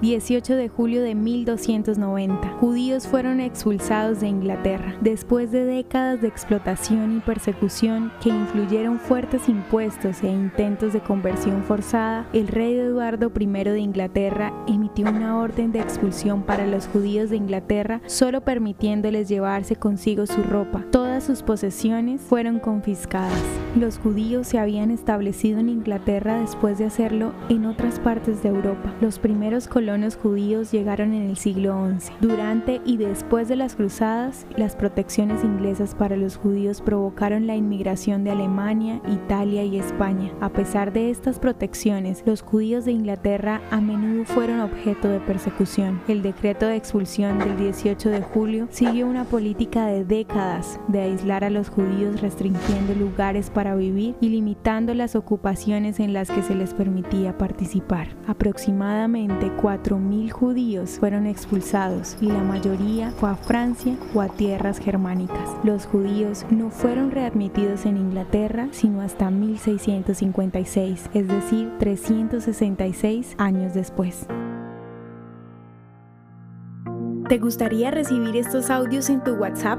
18 de julio de 1290. Judíos fueron expulsados de Inglaterra después de décadas de explotación y persecución que influyeron fuertes impuestos e intentos de conversión forzada. El rey Eduardo I de Inglaterra emitió una orden de expulsión para los judíos de Inglaterra, solo permitiéndoles llevarse consigo su ropa. Sus posesiones fueron confiscadas. Los judíos se habían establecido en Inglaterra después de hacerlo en otras partes de Europa. Los primeros colonos judíos llegaron en el siglo XI. Durante y después de las cruzadas, las protecciones inglesas para los judíos provocaron la inmigración de Alemania, Italia y España. A pesar de estas protecciones, los judíos de Inglaterra a menudo fueron objeto de persecución. El decreto de expulsión del 18 de julio siguió una política de décadas de aislar a los judíos restringiendo lugares para vivir y limitando las ocupaciones en las que se les permitía participar. Aproximadamente 4.000 judíos fueron expulsados y la mayoría fue a Francia o a tierras germánicas. Los judíos no fueron readmitidos en Inglaterra sino hasta 1656, es decir, 366 años después. ¿Te gustaría recibir estos audios en tu WhatsApp?